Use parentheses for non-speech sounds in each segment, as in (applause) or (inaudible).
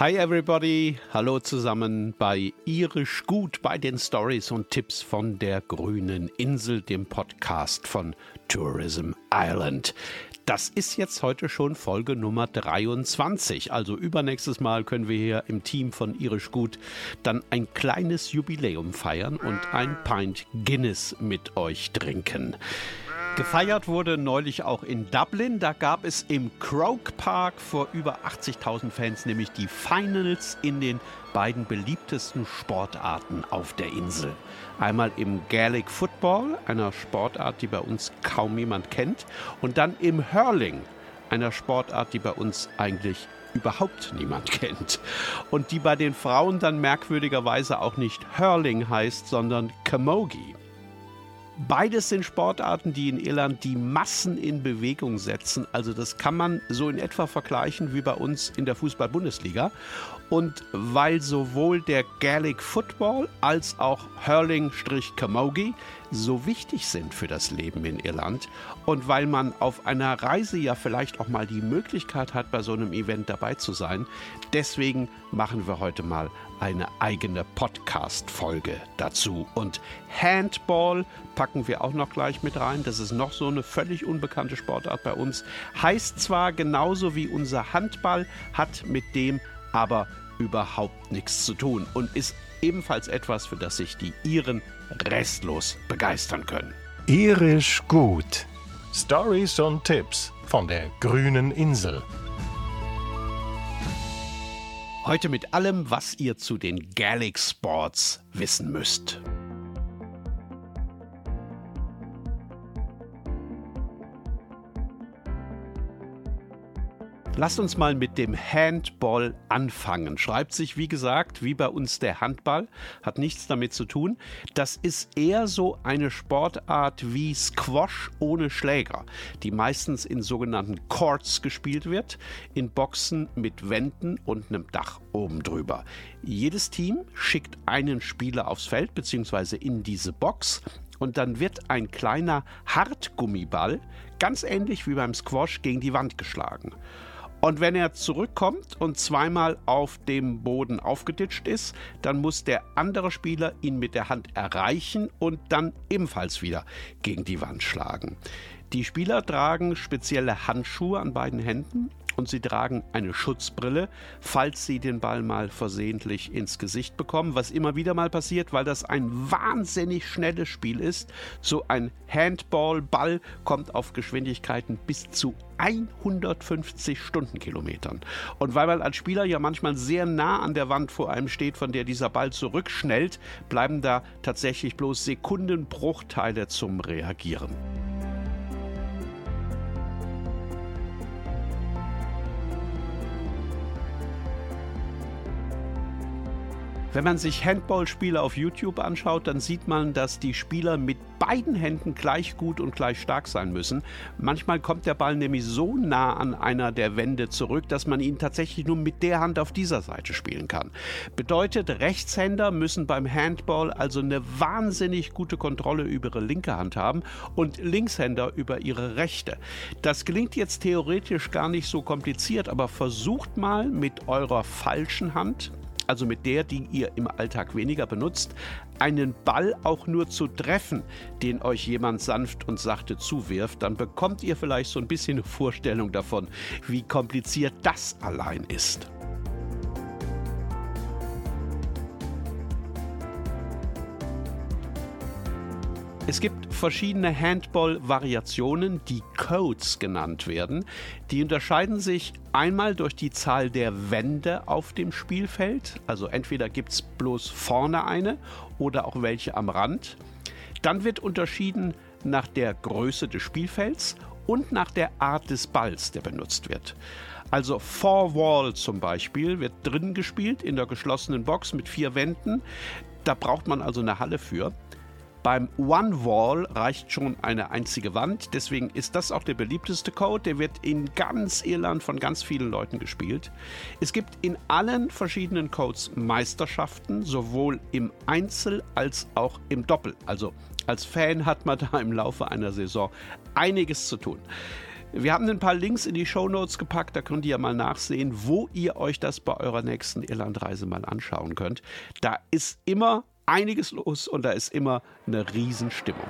Hi everybody, hallo zusammen bei Irisch Gut bei den Stories und Tipps von der grünen Insel, dem Podcast von Tourism Ireland. Das ist jetzt heute schon Folge Nummer 23. Also übernächstes Mal können wir hier im Team von Irisch Gut dann ein kleines Jubiläum feiern und ein Pint Guinness mit euch trinken. Gefeiert wurde neulich auch in Dublin. Da gab es im Croke Park vor über 80.000 Fans nämlich die Finals in den beiden beliebtesten Sportarten auf der Insel. Einmal im Gaelic Football, einer Sportart, die bei uns kaum jemand kennt, und dann im Hurling, einer Sportart, die bei uns eigentlich überhaupt niemand (laughs) kennt. Und die bei den Frauen dann merkwürdigerweise auch nicht Hurling heißt, sondern Camogie. Beides sind Sportarten, die in Irland die Massen in Bewegung setzen. Also das kann man so in etwa vergleichen wie bei uns in der Fußball-Bundesliga. Und weil sowohl der Gaelic Football als auch Hurling-Camogie so wichtig sind für das Leben in Irland und weil man auf einer Reise ja vielleicht auch mal die Möglichkeit hat, bei so einem Event dabei zu sein, deswegen machen wir heute mal eine eigene Podcast-Folge dazu. Und Handball packen wir auch noch gleich mit rein. Das ist noch so eine völlig unbekannte Sportart bei uns. Heißt zwar genauso wie unser Handball, hat mit dem aber überhaupt nichts zu tun und ist ebenfalls etwas, für das sich die Iren restlos begeistern können. Irisch gut. Stories und Tipps von der grünen Insel. Heute mit allem, was ihr zu den Gaelic Sports wissen müsst. Lasst uns mal mit dem Handball anfangen. Schreibt sich, wie gesagt, wie bei uns der Handball, hat nichts damit zu tun. Das ist eher so eine Sportart wie Squash ohne Schläger, die meistens in sogenannten Courts gespielt wird, in Boxen mit Wänden und einem Dach oben drüber. Jedes Team schickt einen Spieler aufs Feld bzw. in diese Box und dann wird ein kleiner Hartgummiball, ganz ähnlich wie beim Squash, gegen die Wand geschlagen. Und wenn er zurückkommt und zweimal auf dem Boden aufgeditscht ist, dann muss der andere Spieler ihn mit der Hand erreichen und dann ebenfalls wieder gegen die Wand schlagen. Die Spieler tragen spezielle Handschuhe an beiden Händen und sie tragen eine Schutzbrille, falls sie den Ball mal versehentlich ins Gesicht bekommen, was immer wieder mal passiert, weil das ein wahnsinnig schnelles Spiel ist. So ein Handball-Ball kommt auf Geschwindigkeiten bis zu 150 Stundenkilometern. Und weil man als Spieler ja manchmal sehr nah an der Wand vor einem steht, von der dieser Ball zurückschnellt, bleiben da tatsächlich bloß Sekundenbruchteile zum Reagieren. Wenn man sich Handballspiele auf YouTube anschaut, dann sieht man, dass die Spieler mit beiden Händen gleich gut und gleich stark sein müssen. Manchmal kommt der Ball nämlich so nah an einer der Wände zurück, dass man ihn tatsächlich nur mit der Hand auf dieser Seite spielen kann. Bedeutet, Rechtshänder müssen beim Handball also eine wahnsinnig gute Kontrolle über ihre linke Hand haben und Linkshänder über ihre rechte. Das klingt jetzt theoretisch gar nicht so kompliziert, aber versucht mal mit eurer falschen Hand also mit der, die ihr im Alltag weniger benutzt, einen Ball auch nur zu treffen, den euch jemand sanft und sachte zuwirft, dann bekommt ihr vielleicht so ein bisschen Vorstellung davon, wie kompliziert das allein ist. Es gibt verschiedene Handball-Variationen, die Codes genannt werden. Die unterscheiden sich einmal durch die Zahl der Wände auf dem Spielfeld. Also entweder gibt es bloß vorne eine oder auch welche am Rand. Dann wird unterschieden nach der Größe des Spielfelds und nach der Art des Balls, der benutzt wird. Also Four Wall zum Beispiel wird drin gespielt in der geschlossenen Box mit vier Wänden. Da braucht man also eine Halle für. Beim One Wall reicht schon eine einzige Wand, deswegen ist das auch der beliebteste Code. Der wird in ganz Irland von ganz vielen Leuten gespielt. Es gibt in allen verschiedenen Codes Meisterschaften, sowohl im Einzel als auch im Doppel. Also als Fan hat man (laughs) da im Laufe einer Saison einiges zu tun. Wir haben ein paar Links in die Show Notes gepackt, da könnt ihr mal nachsehen, wo ihr euch das bei eurer nächsten Irlandreise mal anschauen könnt. Da ist immer einiges los und da ist immer eine Riesenstimmung.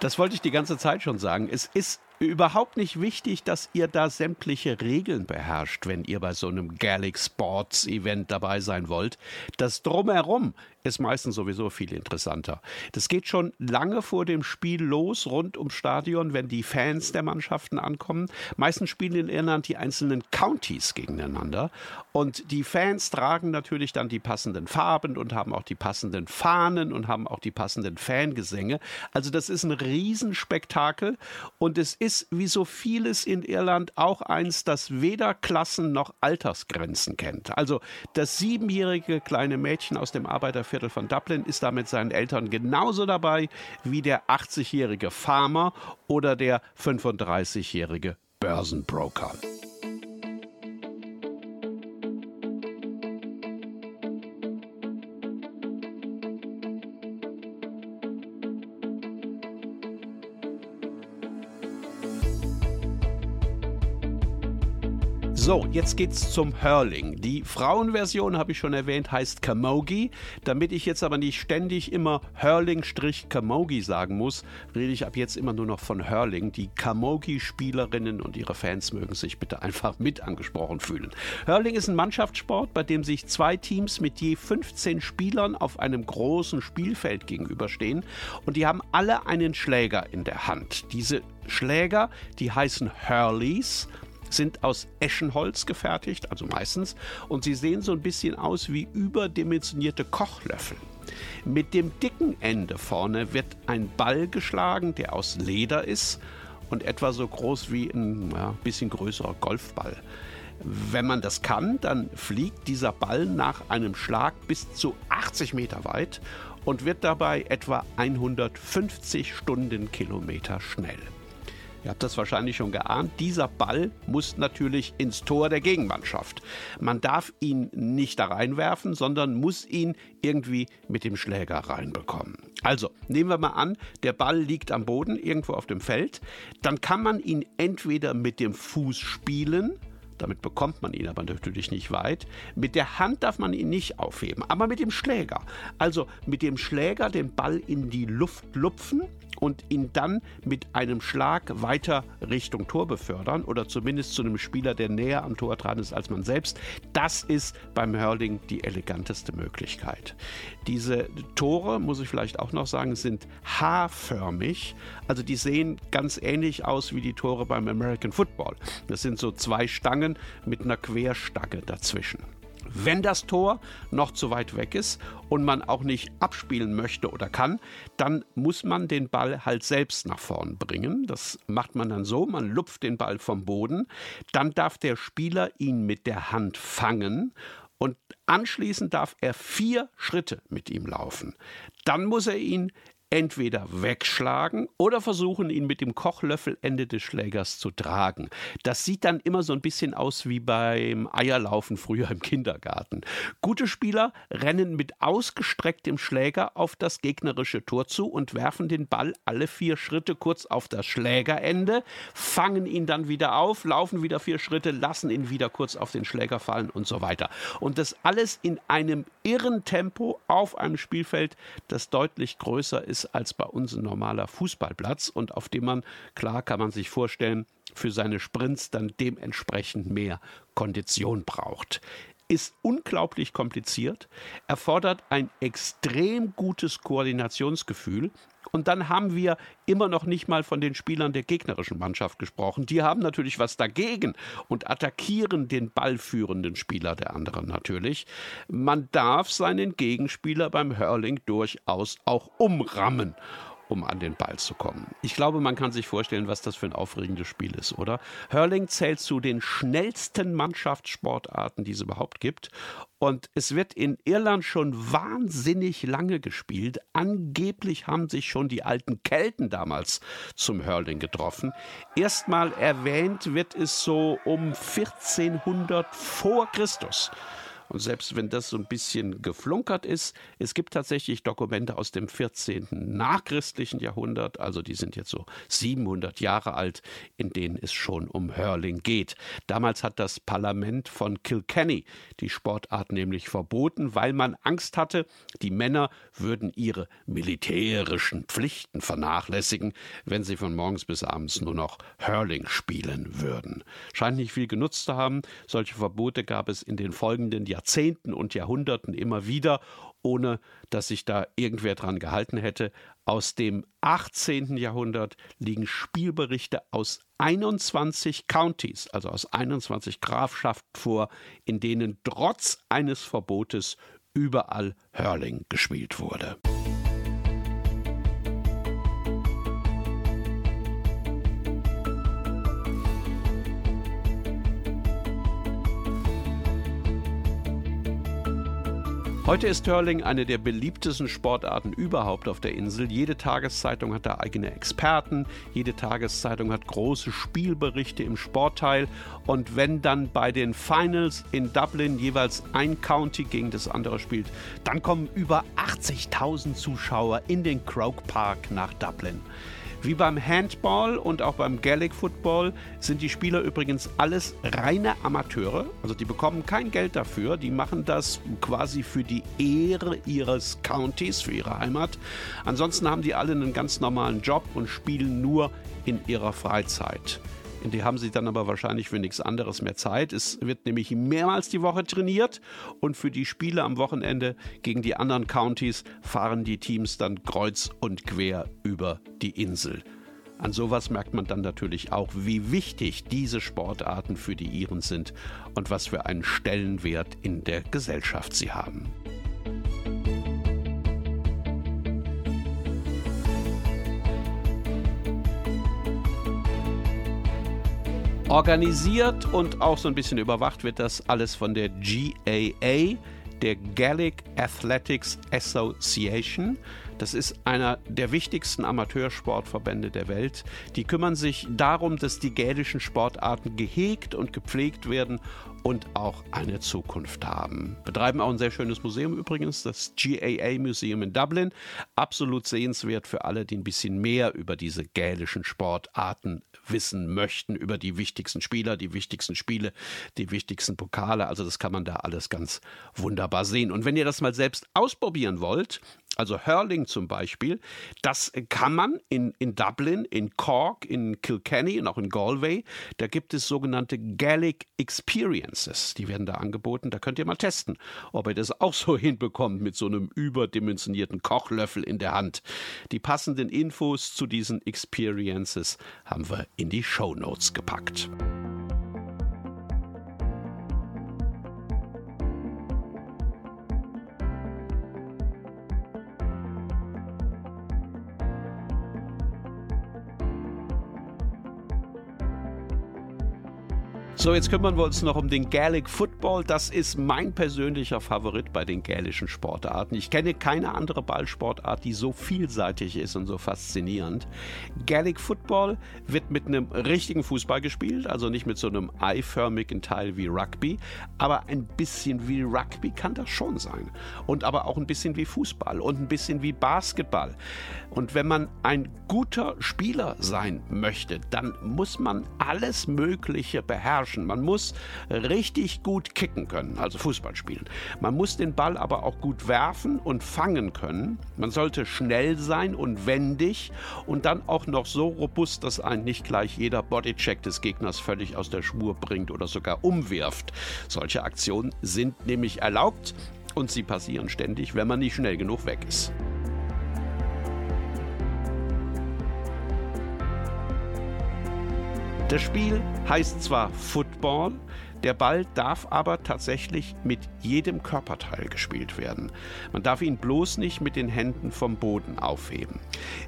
Das wollte ich die ganze Zeit schon sagen. Es ist überhaupt nicht wichtig, dass ihr da sämtliche Regeln beherrscht, wenn ihr bei so einem Gaelic Sports Event dabei sein wollt. Das Drumherum ist meistens sowieso viel interessanter. Das geht schon lange vor dem Spiel los, rund ums Stadion, wenn die Fans der Mannschaften ankommen. Meistens spielen in Irland die einzelnen Counties gegeneinander. Und die Fans tragen natürlich dann die passenden Farben und haben auch die passenden Fahnen und haben auch die passenden Fangesänge. Also das ist ein Riesenspektakel und es ist ist wie so vieles in Irland auch eins, das weder Klassen noch Altersgrenzen kennt. Also das siebenjährige kleine Mädchen aus dem Arbeiterviertel von Dublin ist da mit seinen Eltern genauso dabei wie der 80-jährige Farmer oder der 35-jährige Börsenbroker. So, jetzt geht's zum Hurling. Die Frauenversion, habe ich schon erwähnt, heißt Camogie. Damit ich jetzt aber nicht ständig immer Hurling-Camogie sagen muss, rede ich ab jetzt immer nur noch von Hurling. Die Camogie-Spielerinnen und ihre Fans mögen sich bitte einfach mit angesprochen fühlen. Hurling ist ein Mannschaftssport, bei dem sich zwei Teams mit je 15 Spielern auf einem großen Spielfeld gegenüberstehen und die haben alle einen Schläger in der Hand. Diese Schläger, die heißen Hurleys sind aus Eschenholz gefertigt, also meistens, und sie sehen so ein bisschen aus wie überdimensionierte Kochlöffel. Mit dem dicken Ende vorne wird ein Ball geschlagen, der aus Leder ist und etwa so groß wie ein ja, bisschen größerer Golfball. Wenn man das kann, dann fliegt dieser Ball nach einem Schlag bis zu 80 Meter weit und wird dabei etwa 150 Stundenkilometer schnell. Ihr habt das wahrscheinlich schon geahnt. Dieser Ball muss natürlich ins Tor der Gegenmannschaft. Man darf ihn nicht da reinwerfen, sondern muss ihn irgendwie mit dem Schläger reinbekommen. Also, nehmen wir mal an, der Ball liegt am Boden irgendwo auf dem Feld. Dann kann man ihn entweder mit dem Fuß spielen, damit bekommt man ihn aber natürlich nicht weit. Mit der Hand darf man ihn nicht aufheben, aber mit dem Schläger. Also mit dem Schläger den Ball in die Luft lupfen und ihn dann mit einem Schlag weiter Richtung Tor befördern oder zumindest zu einem Spieler, der näher am Tor dran ist als man selbst. Das ist beim Hurling die eleganteste Möglichkeit. Diese Tore, muss ich vielleicht auch noch sagen, sind haarförmig. Also die sehen ganz ähnlich aus wie die Tore beim American Football. Das sind so zwei Stangen mit einer Querstange dazwischen. Wenn das Tor noch zu weit weg ist und man auch nicht abspielen möchte oder kann, dann muss man den Ball halt selbst nach vorn bringen. Das macht man dann so, man lupft den Ball vom Boden, dann darf der Spieler ihn mit der Hand fangen und anschließend darf er vier Schritte mit ihm laufen. Dann muss er ihn entweder wegschlagen oder versuchen, ihn mit dem Kochlöffelende des Schlägers zu tragen. Das sieht dann immer so ein bisschen aus wie beim Eierlaufen früher im Kindergarten. Gute Spieler rennen mit ausgestrecktem Schläger auf das gegnerische Tor zu und werfen den Ball alle vier Schritte kurz auf das Schlägerende, fangen ihn dann wieder auf, laufen wieder vier Schritte, lassen ihn wieder kurz auf den Schläger fallen und so weiter. Und das alles in einem irren Tempo auf einem Spielfeld, das deutlich größer ist ist als bei uns ein normaler Fußballplatz und auf dem man, klar kann man sich vorstellen, für seine Sprints dann dementsprechend mehr Kondition braucht ist unglaublich kompliziert, erfordert ein extrem gutes Koordinationsgefühl und dann haben wir immer noch nicht mal von den Spielern der gegnerischen Mannschaft gesprochen. Die haben natürlich was dagegen und attackieren den ballführenden Spieler der anderen natürlich. Man darf seinen Gegenspieler beim Hurling durchaus auch umrammen um an den Ball zu kommen. Ich glaube, man kann sich vorstellen, was das für ein aufregendes Spiel ist, oder? Hurling zählt zu den schnellsten Mannschaftssportarten, die es überhaupt gibt. Und es wird in Irland schon wahnsinnig lange gespielt. Angeblich haben sich schon die alten Kelten damals zum Hurling getroffen. Erstmal erwähnt wird es so um 1400 vor Christus. Und selbst wenn das so ein bisschen geflunkert ist, es gibt tatsächlich Dokumente aus dem 14. nachchristlichen Jahrhundert, also die sind jetzt so 700 Jahre alt, in denen es schon um Hurling geht. Damals hat das Parlament von Kilkenny die Sportart nämlich verboten, weil man Angst hatte, die Männer würden ihre militärischen Pflichten vernachlässigen, wenn sie von morgens bis abends nur noch Hurling spielen würden. Scheint nicht viel genutzt zu haben. Solche Verbote gab es in den folgenden Jahrzehnten und Jahrhunderten immer wieder, ohne dass sich da irgendwer dran gehalten hätte. Aus dem 18. Jahrhundert liegen Spielberichte aus 21 Countys, also aus 21 Grafschaften vor, in denen trotz eines Verbotes überall Hurling gespielt wurde. Heute ist Hurling eine der beliebtesten Sportarten überhaupt auf der Insel. Jede Tageszeitung hat da eigene Experten, jede Tageszeitung hat große Spielberichte im Sportteil und wenn dann bei den Finals in Dublin jeweils ein County gegen das andere spielt, dann kommen über 80.000 Zuschauer in den Croke Park nach Dublin. Wie beim Handball und auch beim Gaelic Football sind die Spieler übrigens alles reine Amateure. Also die bekommen kein Geld dafür. Die machen das quasi für die Ehre ihres Countys, für ihre Heimat. Ansonsten haben die alle einen ganz normalen Job und spielen nur in ihrer Freizeit. In die haben sie dann aber wahrscheinlich für nichts anderes mehr Zeit. Es wird nämlich mehrmals die Woche trainiert und für die Spiele am Wochenende gegen die anderen Countys fahren die Teams dann kreuz und quer über die Insel. An sowas merkt man dann natürlich auch, wie wichtig diese Sportarten für die Iren sind und was für einen Stellenwert in der Gesellschaft sie haben. Organisiert und auch so ein bisschen überwacht wird das alles von der GAA, der Gaelic Athletics Association. Das ist einer der wichtigsten Amateursportverbände der Welt. Die kümmern sich darum, dass die gälischen Sportarten gehegt und gepflegt werden und auch eine Zukunft haben. Betreiben auch ein sehr schönes Museum übrigens, das GAA Museum in Dublin. Absolut sehenswert für alle, die ein bisschen mehr über diese gälischen Sportarten wissen möchten, über die wichtigsten Spieler, die wichtigsten Spiele, die wichtigsten Pokale. Also das kann man da alles ganz wunderbar sehen. Und wenn ihr das mal selbst ausprobieren wollt, also Hurling zum Beispiel, das kann man in, in Dublin, in Cork, in Kilkenny und auch in Galway. Da gibt es sogenannte Gaelic Experiences. Die werden da angeboten. Da könnt ihr mal testen, ob ihr das auch so (laughs) hinbekommt mit so einem überdimensionierten Kochlöffel in der Hand. Die passenden Infos zu diesen Experiences haben wir in die Show Notes gepackt. So, jetzt kümmern wir uns noch um den Gaelic Football. Das ist mein persönlicher Favorit bei den gälischen Sportarten. Ich kenne keine andere Ballsportart, die so vielseitig ist und so faszinierend. Gaelic Football wird mit einem richtigen Fußball gespielt, also nicht mit so einem eiförmigen Teil wie Rugby, aber ein bisschen wie Rugby kann das schon sein. Und aber auch ein bisschen wie Fußball und ein bisschen wie Basketball. Und wenn man ein guter Spieler sein möchte, dann muss man alles Mögliche beherrschen beherrschen. Man muss richtig gut kicken können, also Fußball spielen. Man muss den Ball aber auch gut werfen und fangen können. Man sollte schnell sein und wendig und dann auch noch so robust, dass einen nicht gleich jeder Bodycheck des Gegners völlig aus der Spur bringt oder sogar umwirft. Solche Aktionen sind nämlich erlaubt und sie passieren ständig, wenn man nicht schnell genug weg ist. Das Spiel heißt zwar Football, der Ball darf aber tatsächlich mit jedem Körperteil gespielt werden. Man darf ihn bloß nicht mit den Händen vom Boden aufheben.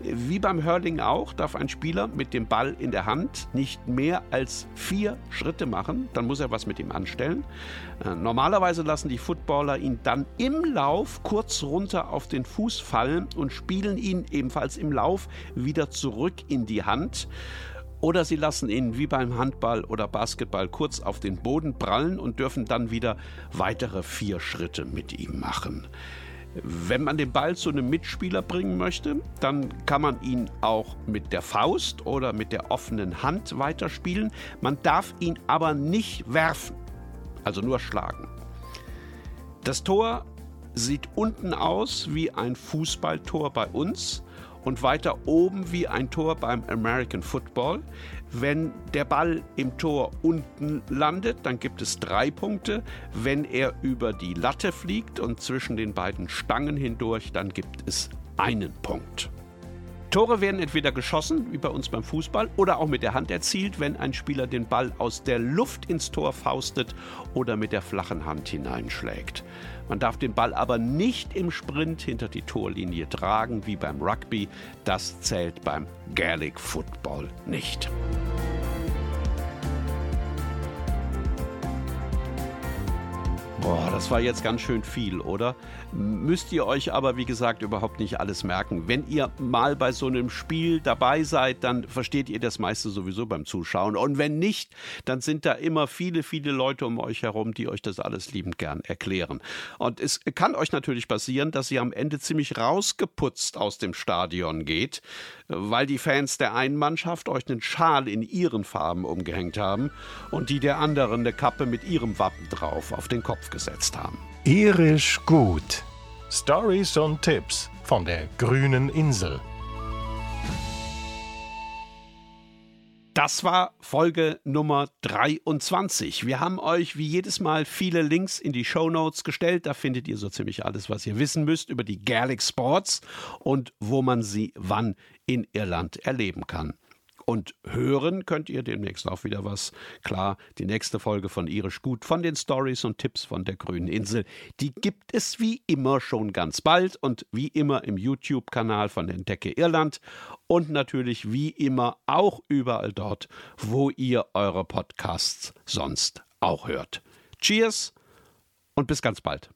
Wie beim Hurling auch, darf ein Spieler mit dem Ball in der Hand nicht mehr als vier Schritte machen, dann muss er was mit ihm anstellen. Äh, normalerweise lassen die Footballer ihn dann im Lauf kurz runter auf den Fuß fallen und spielen ihn ebenfalls im Lauf wieder zurück in die Hand. Oder sie lassen ihn wie beim Handball oder Basketball kurz auf den Boden prallen und dürfen dann wieder weitere vier Schritte mit ihm machen. Wenn man den Ball zu einem Mitspieler bringen möchte, dann kann man ihn auch mit der Faust oder mit der offenen Hand weiterspielen. Man darf ihn aber nicht werfen, also nur schlagen. Das Tor sieht unten aus wie ein Fußballtor bei uns und weiter oben wie ein Tor beim American Football. Wenn der Ball im Tor unten landet, dann gibt es drei Punkte. Wenn er über die Latte fliegt und zwischen den beiden Stangen hindurch, dann gibt es einen Punkt. Tore werden entweder geschossen, wie bei uns beim Fußball, oder auch mit der Hand erzielt, wenn ein Spieler den Ball aus der Luft ins Tor faustet oder mit der flachen Hand hineinschlägt. Man darf den Ball aber nicht im Sprint hinter die Torlinie tragen, wie beim Rugby. Das zählt beim Gaelic Football nicht. Boah, das war jetzt ganz schön viel, oder? Müsst ihr euch aber, wie gesagt, überhaupt nicht alles merken. Wenn ihr mal bei so einem Spiel dabei seid, dann versteht ihr das meiste sowieso beim Zuschauen. Und wenn nicht, dann sind da immer viele, viele Leute um euch herum, die euch das alles liebend gern erklären. Und es kann euch natürlich passieren, dass ihr am Ende ziemlich rausgeputzt aus dem Stadion geht, weil die Fans der einen Mannschaft euch einen Schal in ihren Farben umgehängt haben und die der anderen eine Kappe mit ihrem Wappen drauf auf den Kopf gesetzt haben. Irisch gut. Stories und Tipps von der grünen Insel. Das war Folge Nummer 23. Wir haben euch wie jedes Mal viele Links in die Show Notes gestellt. Da findet ihr so ziemlich alles, was ihr wissen müsst über die Gaelic Sports und wo man sie wann in Irland erleben kann. Und hören könnt ihr demnächst auch wieder was. Klar, die nächste Folge von Irisch Gut von den Stories und Tipps von der grünen Insel, die gibt es wie immer schon ganz bald und wie immer im YouTube-Kanal von Entdecke Irland und natürlich wie immer auch überall dort, wo ihr eure Podcasts sonst auch hört. Cheers und bis ganz bald.